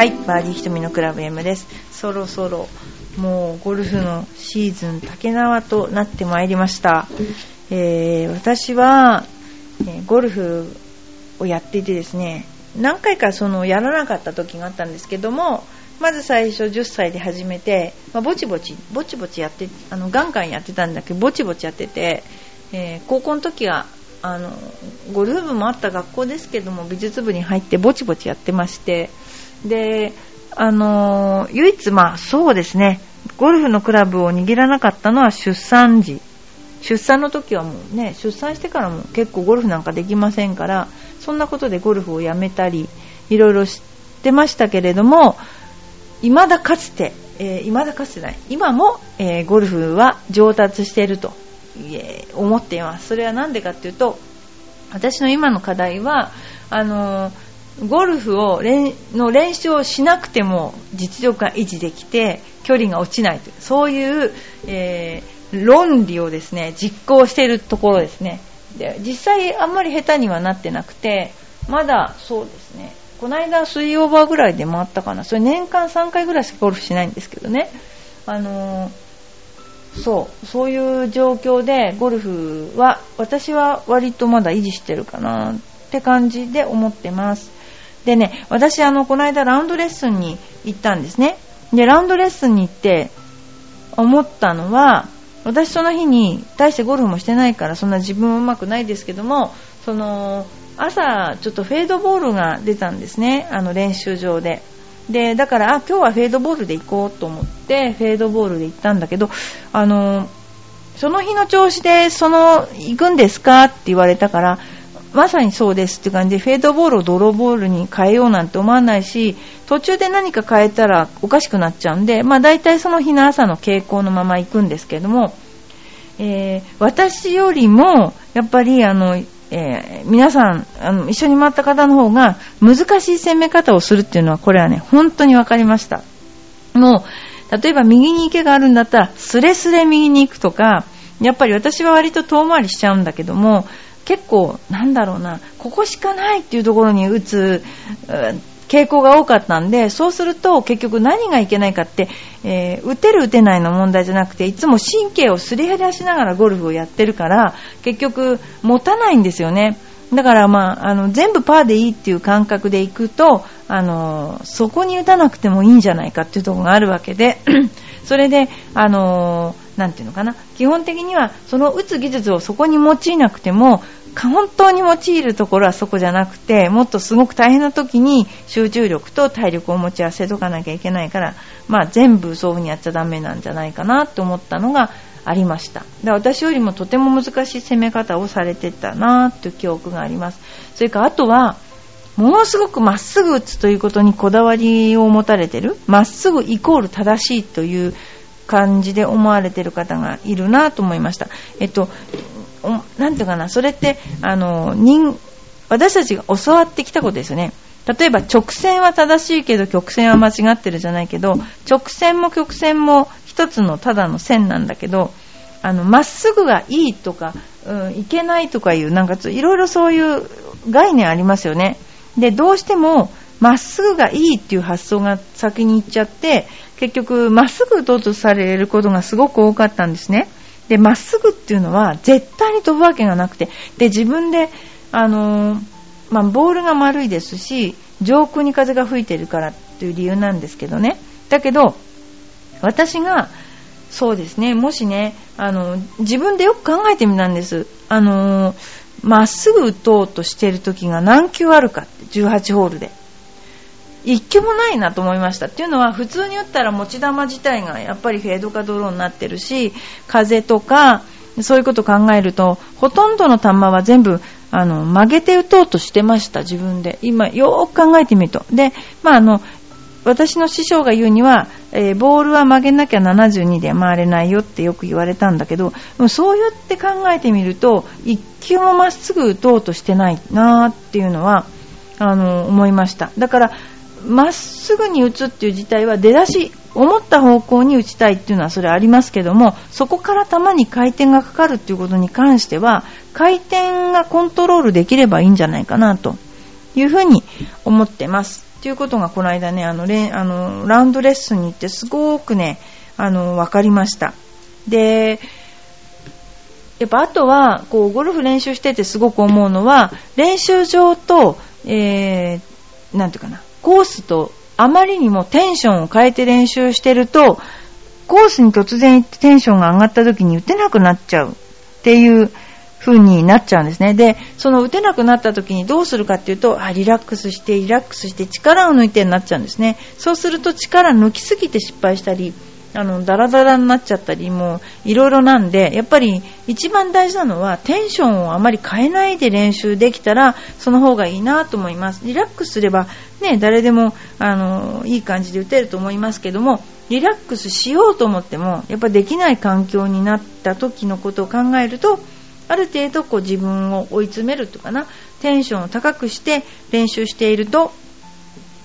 はい、バーディーひとみのクラブ M です。そろそろもうゴルフのシーズン竹縄となってまいりました。えー私は、えゴルフをやっていてですね、何回かそのやらなかった時があったんですけども、まず最初10歳で始めて、まあぼちぼち、ぼちぼちやって、あの、ガンガンやってたんだけど、ぼちぼちやってて、えー高校の時は、あの、ゴルフ部もあった学校ですけども、美術部に入ってぼちぼちやってまして、で、あの唯一、まあそうですね、ゴルフのクラブを握らなかったのは出産時。出産の時はもうね、出産してからも結構ゴルフなんかできませんから、そんなことでゴルフをやめたり、いろいろしてましたけれども、未だかつて、えー未だかつてない、今も、えーゴルフは上達していると、思っています。それはなんでかっていうと、私の今の課題は、あのゴルフを練の練習をしなくても実力が維持できて距離が落ちないというそういう、えー論理をですね実行しているところですね。で実際あんまり下手にはなってなくてまだそうですね。この間水オーバーぐらいで回ったかな。それ年間3回ぐらいしかゴルフしないんですけどね。あのーそう、そういう状況でゴルフは私は割とまだ維持してるかなって感じで思ってます。でね、私あの、この間ラウンドレッスンに行ったんですね。で、ラウンドレッスンに行って思ったのは、私その日に大してゴルフもしてないからそんな自分はうまくないですけども、その、朝ちょっとフェードボールが出たんですね、あの練習場で。で、だから、あ、今日はフェードボールで行こうと思って、フェードボールで行ったんだけど、あの、その日の調子で、その、行くんですか？って言われたから、まさにそうですって感じで、フェードボールをドローボールに変えようなんて思わないし、途中で何か変えたらおかしくなっちゃうんで、まあ大体その日の朝の傾向のまま行くんですけども、えー私よりも、やっぱりあの、えー皆さんあの、一緒に回った方の方が難しい攻め方をするっていうのは、これはね、本当に分かりました。もう、例えば右に池があるんだったら、すれすれ右に行くとか、やっぱり私は割と遠回りしちゃうんだけども、結構、なんだろうな、ここしかないっていうところに打つ、傾向が多かったんで、そうすると結局何がいけないかって、えー打てる打てないの問題じゃなくて、いつも神経をすり減らしながらゴルフをやってるから、結局持たないんですよね。だからまあ、あの、全部パーでいいっていう感覚でいくと、あの、そこに打たなくてもいいんじゃないかっていうところがあるわけで、それで、あの、なんていうのかな、基本的にはその打つ技術をそこに用いなくても、本当に用いるところはそこじゃなくて、もっとすごく大変な時に集中力と体力を持ち合わせとかなきゃいけないから、まあ全部そういう風にやっちゃダメなんじゃないかなと思ったのがありました。だから私よりもとても難しい攻め方をされてたなという記憶があります。それからあとは、ものすごくまっすぐ打つということにこだわりを持たれてる。まっすぐイコール正しいという感じで思われてる方がいるなと思いました。えっと、なんていうかな、それって、あの、人、私たちが教わってきたことですよね。例えば直線は正しいけど曲線は間違ってるじゃないけど、直線も曲線も一つのただの線なんだけど、あの、まっすぐがいいとか、うん、いけないとかいう、なんかちょいろいろそういう概念ありますよね。で、どうしても、まっすぐがいいっていう発想が先に行っちゃって、結局、まっすぐとうとされることがすごく多かったんですね。で、まっすぐっていうのは絶対に飛ぶわけがなくて、で、自分で、あのーまあ、ボールが丸いですし、上空に風が吹いてるからっていう理由なんですけどね。だけど、私が、そうですね、もしね、あの、自分でよく考えてみたんです。あのーまっすぐ打とうとしてる時が何球あるかって、18ホールで。一球もないなと思いました。っていうのは、普通に打ったら持ち球自体がやっぱりフェードかドローになってるし、風とか、そういうことを考えると、ほとんどの球は全部、あの、曲げて打とうとしてました、自分で。今、よーく考えてみると。で、まあ、あの、私の師匠が言うには、えーボールは曲げなきゃ72で回れないよってよく言われたんだけど、そうやって考えてみると、一球もまっすぐ打とうとしてないなーっていうのは、あの、思いました。だから、まっすぐに打つっていう自体は出だし、思った方向に打ちたいっていうのはそれありますけども、そこから球に回転がかかるっていうことに関しては、回転がコントロールできればいいんじゃないかなというふうに思ってます。っていうことがこの間ね、あの、レあのラウンドレッスンに行ってすごくね、あの、わかりました。で、やっぱあとは、こう、ゴルフ練習しててすごく思うのは、練習場と、えー、なんていうかな、コースとあまりにもテンションを変えて練習してると、コースに突然行ってテンションが上がった時に打てなくなっちゃうっていう風になっちゃうんですね。で、その打てなくなった時にどうするかっていうと、あ、リラックスして、リラックスして力を抜いてになっちゃうんですね。そうすると力抜きすぎて失敗したり、あの、ダラダラになっちゃったり、も、いろいろなんで、やっぱり一番大事なのは、テンションをあまり変えないで練習できたら、その方がいいなと思います。リラックスすれば、ね、誰でも、あの、いい感じで打てると思いますけども、リラックスしようと思っても、やっぱできない環境になった時のことを考えると、ある程度こう自分を追い詰めるとかな、テンションを高くして練習していると、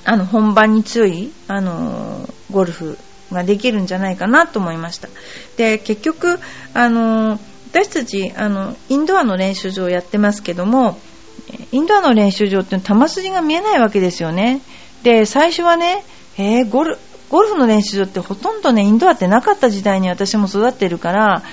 あの、本番に強い、あの、ゴルフができるんじゃないかなと思いました。で、結局、あの、私たち、あの、インドアの練習場をやってますけども、インドアの練習場って球筋が見えないわけですよね。で、最初はね、えー、ゴル、ゴルフの練習場ってほとんどね、インドアってなかった時代に私も育ってるから、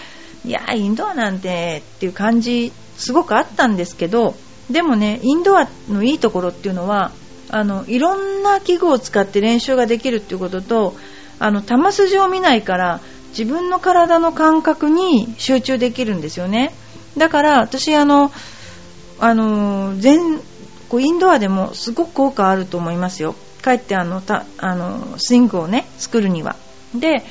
いや、インドアなんてっていう感じ、すごくあったんですけど、でもね、インドアのいいところっていうのは、あの、いろんな器具を使って練習ができるっていうことと、あの球筋を見ないから自分の体の感覚に集中できるんですよね。だから私あのあの全こうインドアでもすごく効果あると思いますよ。かえってあのたあのスイングをね作るには。で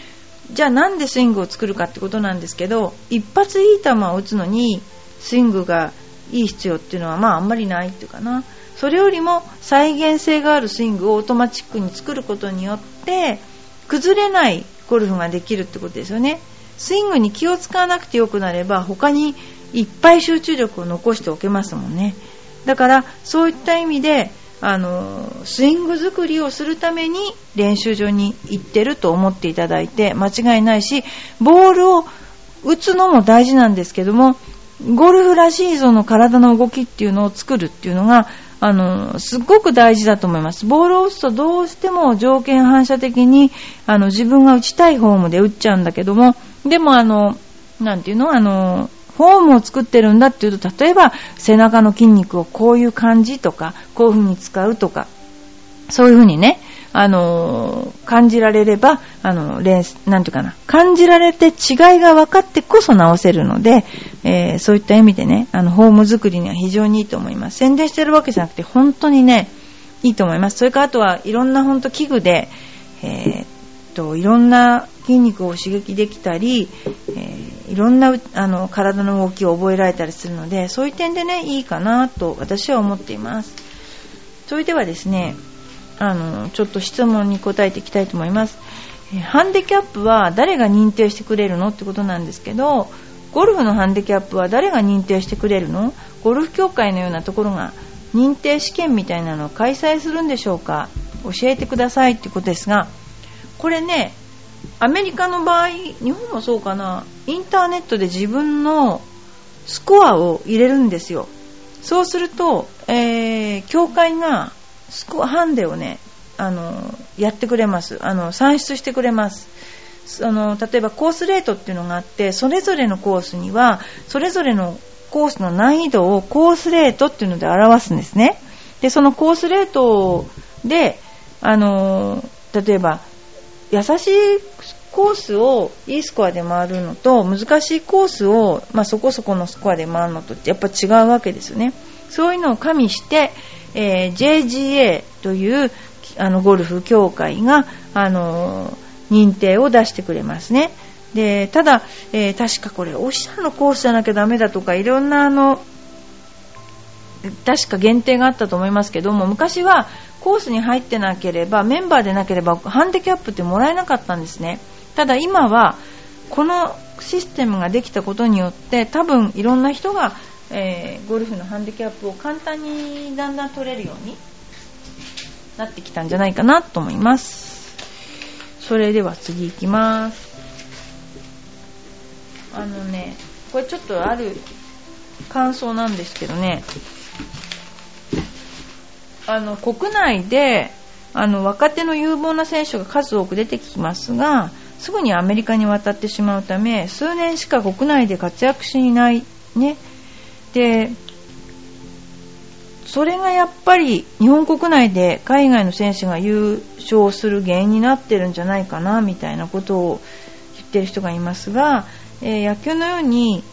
じゃあなんでスイングを作るかってことなんですけど一発いい球を打つのにスイングがいい必要っていうのはまああんまりないっていうかな。それよりも再現性があるスイングをオートマチックに作ることによって崩れないゴルフができるってことですよね。スイングに気を使わなくてよくなれば他にいっぱい集中力を残しておけますもんね。だからそういった意味であのスイング作りをするために練習場に行ってると思っていただいて間違いないしボールを打つのも大事なんですけどもゴルフらしいその体の動きっていうのを作るっていうのがあの、すっごく大事だと思います。ボールを打つとどうしても条件反射的に、あの、自分が打ちたいフォームで打っちゃうんだけども、でもあの、なんていうの？あの、フォームを作ってるんだっていうと、例えば背中の筋肉をこういう感じとか、こういう風に使うとか、そういう風にね、あの感じられれば、あの、レンス、なんていうかな、感じられて違いが分かってこそ直せるので、えー、そういった意味でね、あの、ホーム作りには非常にいいと思います。宣伝してるわけじゃなくて、本当にね、いいと思います。それからあとはいろんな本当器具で、えー、っと、いろんな筋肉を刺激できたり、えー、いろんなあの体の動きを覚えられたりするので、そういう点でね、いいかなと私は思っています。それではですね、あのちょっと質問に答えていきたいと思います。ハンディキャップは誰が認定してくれるのってことなんですけど、ゴルフのハンディキャップは誰が認定してくれるの？ゴルフ協会のようなところが認定試験みたいなのを開催するんでしょうか？教えてくださいってことですが、これね、アメリカの場合、日本もそうかな、インターネットで自分のスコアを入れるんですよ。そうすると、えー、協会がスコアハンデをね、あの、やってくれます。あの、算出してくれます。あの、例えばコースレートっていうのがあって、それぞれのコースには、それぞれのコースの難易度をコースレートっていうので表すんですね。で、そのコースレートで、あの、例えば、優しいコースをいいスコアで回るのと、難しいコースを、まあ、そこそこのスコアで回るのとってやっぱ違うわけですよね。そういうのを加味して、えー、JGA というあのゴルフ協会が、あの認定を出してくれますね。でただ、えー、確かこれオシャのコースじゃなきゃダメだとかいろんなあの確か限定があったと思いますけども昔はコースに入ってなければメンバーでなければハンデキャップってもらえなかったんですねただ今はこのシステムができたことによって多分いろんな人がえー、ゴルフのハンディキャップを簡単にだんだん取れるようになってきたんじゃないかなと思います。それでは次行きます。あのねこれちょっとある感想なんですけどね。あの国内であの若手の有望な選手が数多く出てきますがすぐにアメリカに渡ってしまうため数年しか国内で活躍しないね。でそれがやっぱり日本国内で海外の選手が優勝する原因になってるんじゃないかなみたいなことを言ってる人がいますが、えー、野球のように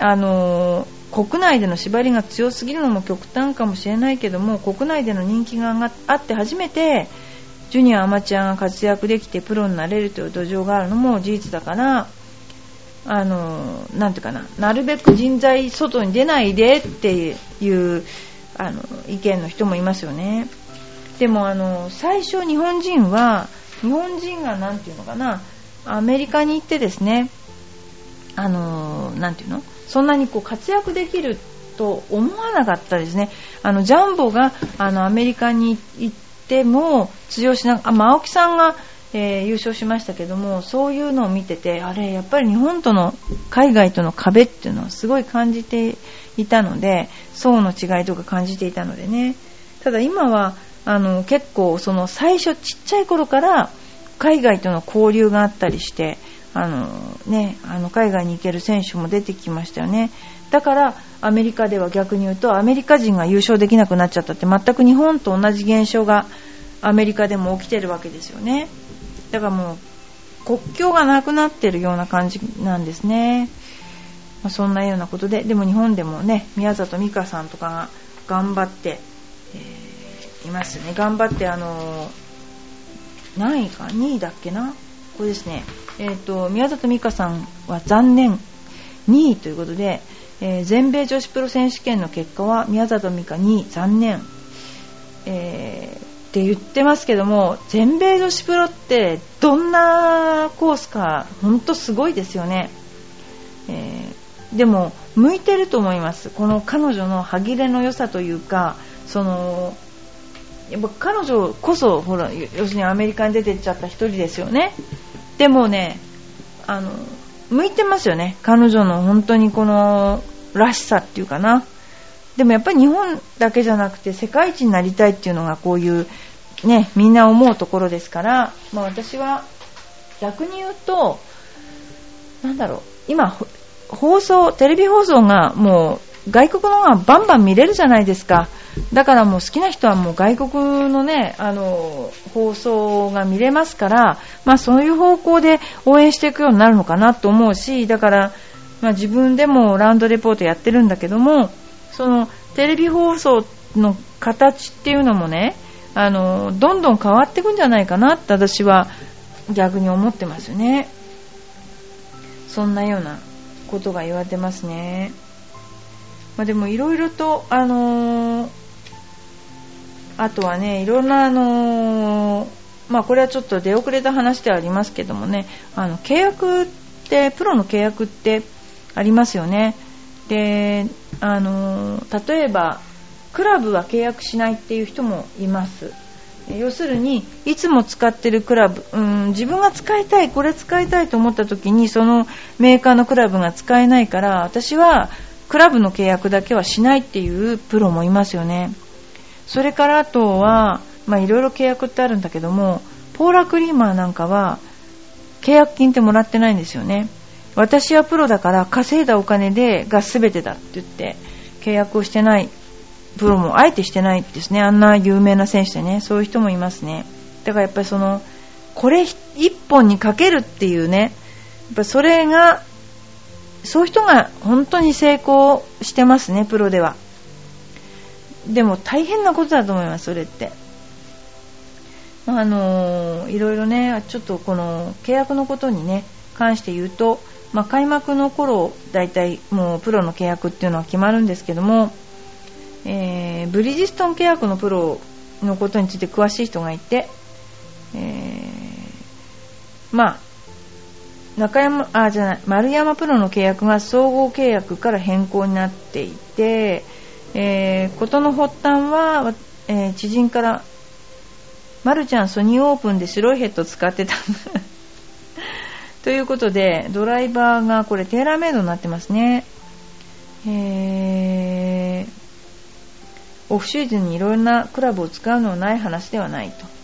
あのー、国内での縛りが強すぎるのも極端かもしれないけども国内での人気があって初めてジュニアアマチュアが活躍できてプロになれるという土壌があるのも事実だからあのなんていうかななるべく人材外に出ないでっていうあの意見の人もいますよね。でもあの最初日本人は日本人が何て言うのかなアメリカに行ってですねあのなていうのそんなにこう活躍できると思わなかったですね。あのジャンボがあのアメリカに行っても通用しな、あ、青木さんが、えー、優勝しましたけどもそういうのを見ててあれやっぱり日本との海外との壁っていうのはすごい感じていたので層の違いとか感じていたのでね。ただ今はあの結構その最初ちっちゃい頃から海外との交流があったりしてあの、ね、あの海外に行ける選手も出てきましたよね。だからアメリカでは逆に言うとアメリカ人が優勝できなくなっちゃったって全く日本と同じ現象がアメリカでも起きてるわけですよね。だからもう国境がなくなってるような感じなんですね、まあ、そんなようなことででも日本でもね宮里美香さんとかが頑張って、えー、いますね。頑張ってあのー、何位か？2位だっけな？これですね。えっ、ー、と宮里美香さんは残念。2位ということでえー、全米女子プロ選手権の結果は宮里美香2位残念、えー、って言ってますけども全米女子プロってどんなコースか本当すごいですよね、えー、でも向いてると思います。この彼女の歯切れの良さというかそのやっぱ彼女こそほら要するにアメリカに出てっちゃった1人ですよね。でもねあの向いてますよね。彼女の本当にこのらしさっていうかな。でもやっぱり日本だけじゃなくて世界一になりたいっていうのがこういうねみんな思うところですから、まあ、私は逆に言うとなんだろう今放送テレビ放送がもう外国のがバンバン見れるじゃないですか。だからもう好きな人はもう外国のねあの放送が見れますからまあそういう方向で応援していくようになるのかなと思うしだからまあ、自分でもラウンドレポートやってるんだけどもそのテレビ放送の形っていうのもねあのどんどん変わっていくんじゃないかなって私は逆に思ってますよねそんなようなことが言われてますね、まあ、でもいろいろとあのー、あとはねいろんなあのー、まあこれはちょっと出遅れた話ではありますけどもねあの契約ってプロの契約ってありますよね。で、あの例えばクラブは契約しないっていう人もいます。要するにいつも使ってるクラブ、うん、自分が使いたいこれ使いたいと思った時にそのメーカーのクラブが使えないから私はクラブの契約だけはしないっていうプロもいますよねそれからあとはいろいろ契約ってあるんだけどもポーラクリーマーなんかは契約金ってもらってないんですよね私はプロだから稼いだお金でが全てだって言って契約をしてないプロもあえてしてないですね。あんな有名な選手でねそういう人もいますね。だからやっぱりそのこれ一本にかけるっていうねやっぱそれがそういう人が本当に成功してますねプロでは。でも大変なことだと思いますそれって。あのー、いろいろねちょっとこの契約のことにね関して言うとまあ、開幕の頃大体もうプロの契約っていうのは決まるんですけども、えー、ブリヂストン契約のプロのことについて詳しい人がいて、えー、まあ中山あじゃない丸山プロの契約が総合契約から変更になっていて、えー、事の発端は、えー、知人から「まるちゃんソニーオープンで白いヘッド使ってたということで、ドライバーがこれテーラーメイドになってますね。えー、オフシーズンにいろんなクラブを使うのはない話ではないと。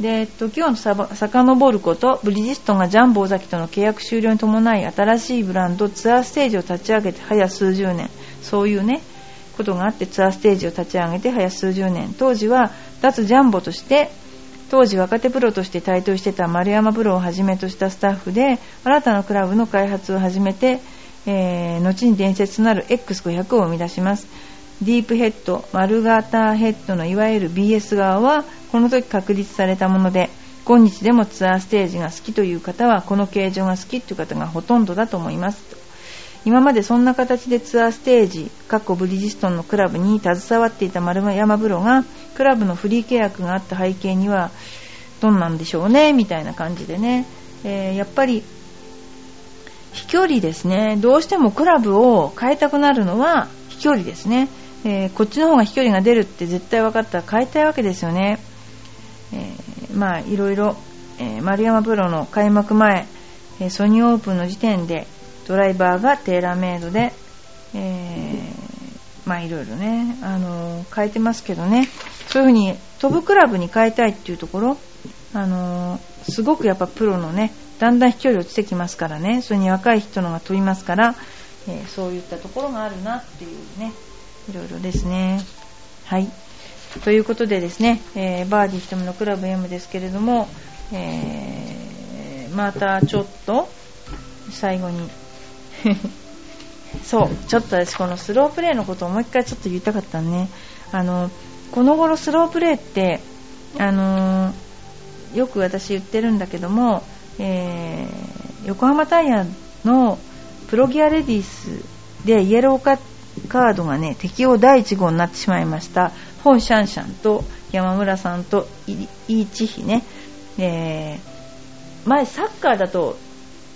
で時を遡ることブリヂストンがジャンボ尾崎との契約終了に伴い新しいブランドツアーステージを立ち上げて早数十年そういうねことがあってツアーステージを立ち上げて早数十年当時は脱ジャンボとして当時若手プロとして台頭してた丸山プロをはじめとしたスタッフで新たなクラブの開発を始めて、えー、後に伝説となる X500 を生み出します。ディープヘッド丸型ヘッドのいわゆる BS 側はこの時確立されたもので今日でもツアーステージが好きという方はこの形状が好きという方がほとんどだと思います。今までそんな形でツアーステージ、カッコブリヂストンのクラブに携わっていた丸山プロが、クラブのフリー契約があった背景には、どんなんでしょうね、みたいな感じでね、えー、やっぱり、飛距離ですね、どうしてもクラブを変えたくなるのは飛距離ですね、えー、こっちの方が飛距離が出るって絶対分かったら変えたいわけですよね。えー、まあいろいろ、え、丸山プロの開幕前、ソニーオープンの時点でドライバーがテーラーメイドで、えー、まあいろいろね、あの、変えてますけどね、そういう風に飛ぶクラブに変えたいっていうところ、あの、すごくやっぱプロのね、だんだん飛距離落ちてきますからね、それに若い人のが飛びますから、えー、そういったところがあるなっていうね、いろいろですね。はい。ということでですね、えー、バーディー瞳のクラブ M ですけれども、えー、またちょっと最後に そう、ちょっと私このスロープレーのことをもう一回ちょっと言いたかったね。あの、この頃スロープレーって、あのー、よく私言ってるんだけども、えー、横浜タイヤのプロギアレディースでイエローカードがね、適用第1号になってしまいました。本シャンシャンと山村さんとイーチヒね、えー、前サッカーだと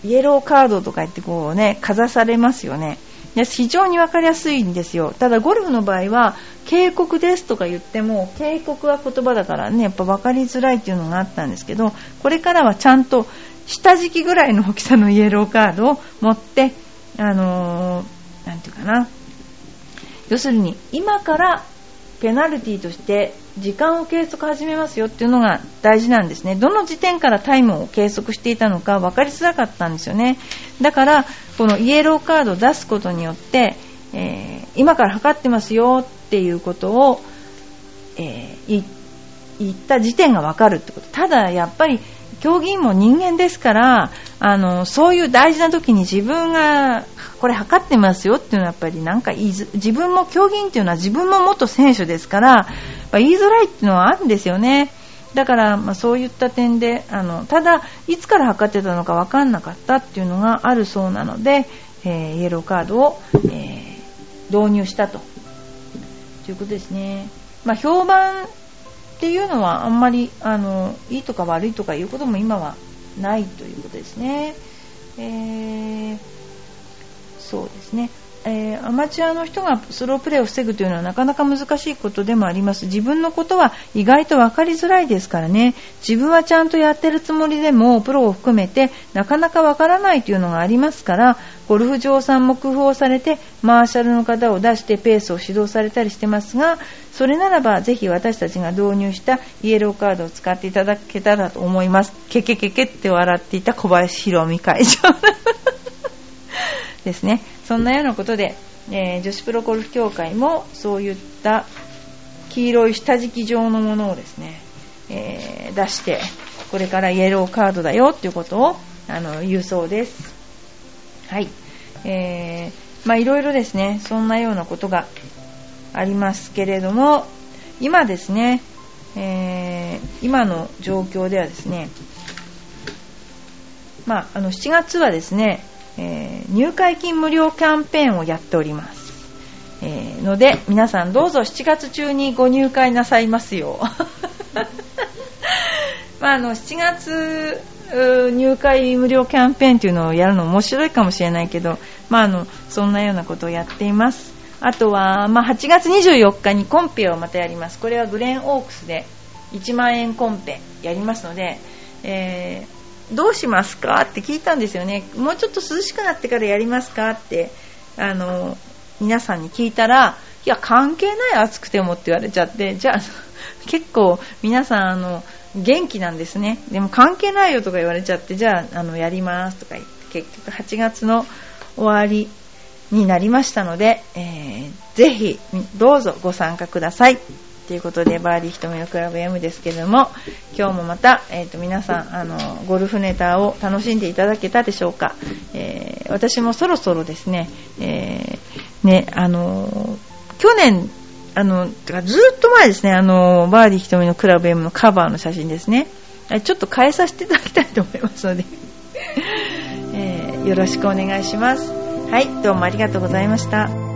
イエローカードとか言ってこうね、かざされますよね。非常に分かりやすいんですよ。ただゴルフの場合は、警告ですとか言っても、警告は言葉だからね、やっぱ分かりづらいっていうのがあったんですけど、これからはちゃんと下敷きぐらいの大きさのイエローカードを持って、あのー、なんていうかな。要するに、今からペナルティとして時間を計測始めますよっていうのが大事なんですね。どの時点からタイムを計測していたのか分かりづらかったんですよね。だから、このイエローカードを出すことによって、えー、今から測ってますよっていうことを、えー、言った時点が分かるってこと。ただ、やっぱり、競技員も人間ですから、あの、そういう大事な時に自分がこれ測ってますよっていうのはやっぱりなんか言い自分も競技員っていうのは自分も元選手ですから、言いづらいっていうのはあるんですよね。だから、まあ、そういった点であのただ、いつから測ってたのか分かんなかったっていうのがあるそうなので、えー、イエローカードを、えー、導入したとということですね。まあ、評判っていうのはあんまりあのいいとか悪いとかいうことも今はないということですね。えーそうですね。えー、アマチュアの人がスロープレーを防ぐというのはなかなか難しいことでもあります。自分のことは意外と分かりづらいですからね。自分はちゃんとやってるつもりでも、プロを含めてなかなか分からないというのがありますから、ゴルフ場さんも工夫をされて、マーシャルの方を出してペースを指導されたりしてますが、それならばぜひ私たちが導入したイエローカードを使っていただけたらと思います。ケケケケって笑っていた小林博美会長。ですね。そんなようなことで、えー、女子プロゴルフ協会もそういった黄色い下敷き状のものをですね、えー、出して、これからイエローカードだよっていうことをあの言うそうです。はい。えー、まあいろいろですね、そんなようなことがありますけれども、今ですね、えー、今の状況ではですね、まあ、あの7月はですね、えー、入会金無料キャンペーンをやっております。えー、ので、皆さんどうぞ7月中にご入会なさいますよ。まあ、あの、7月、入会無料キャンペーンというのをやるの面白いかもしれないけど、まあ、あの、そんなようなことをやっています。あとは、まあ、8月24日にコンペをまたやります。これはグレーンオークスで1万円コンペやりますので、えーどうしますか？って聞いたんですよね。もうちょっと涼しくなってからやりますか？って、あの、皆さんに聞いたら、いや、関係ない暑くてもって言われちゃって、じゃあ、結構皆さん、あの、元気なんですね。でも関係ないよとか言われちゃって、じゃあ、あの、やりますとか言って、結局8月の終わりになりましたので、えー、ぜひ、どうぞご参加ください。ということで、バーディー瞳のクラブ M ですけれども、今日もまた、えっ、ー、と、皆さん、あの、ゴルフネタを楽しんでいただけたでしょうか。えー、私もそろそろですね、えー、ね、あの、去年、あの、てかずっと前ですね、あの、バーディー瞳のクラブ M のカバーの写真ですね。ちょっと変えさせていただきたいと思いますので、えー、よろしくお願いします。はい、どうもありがとうございました。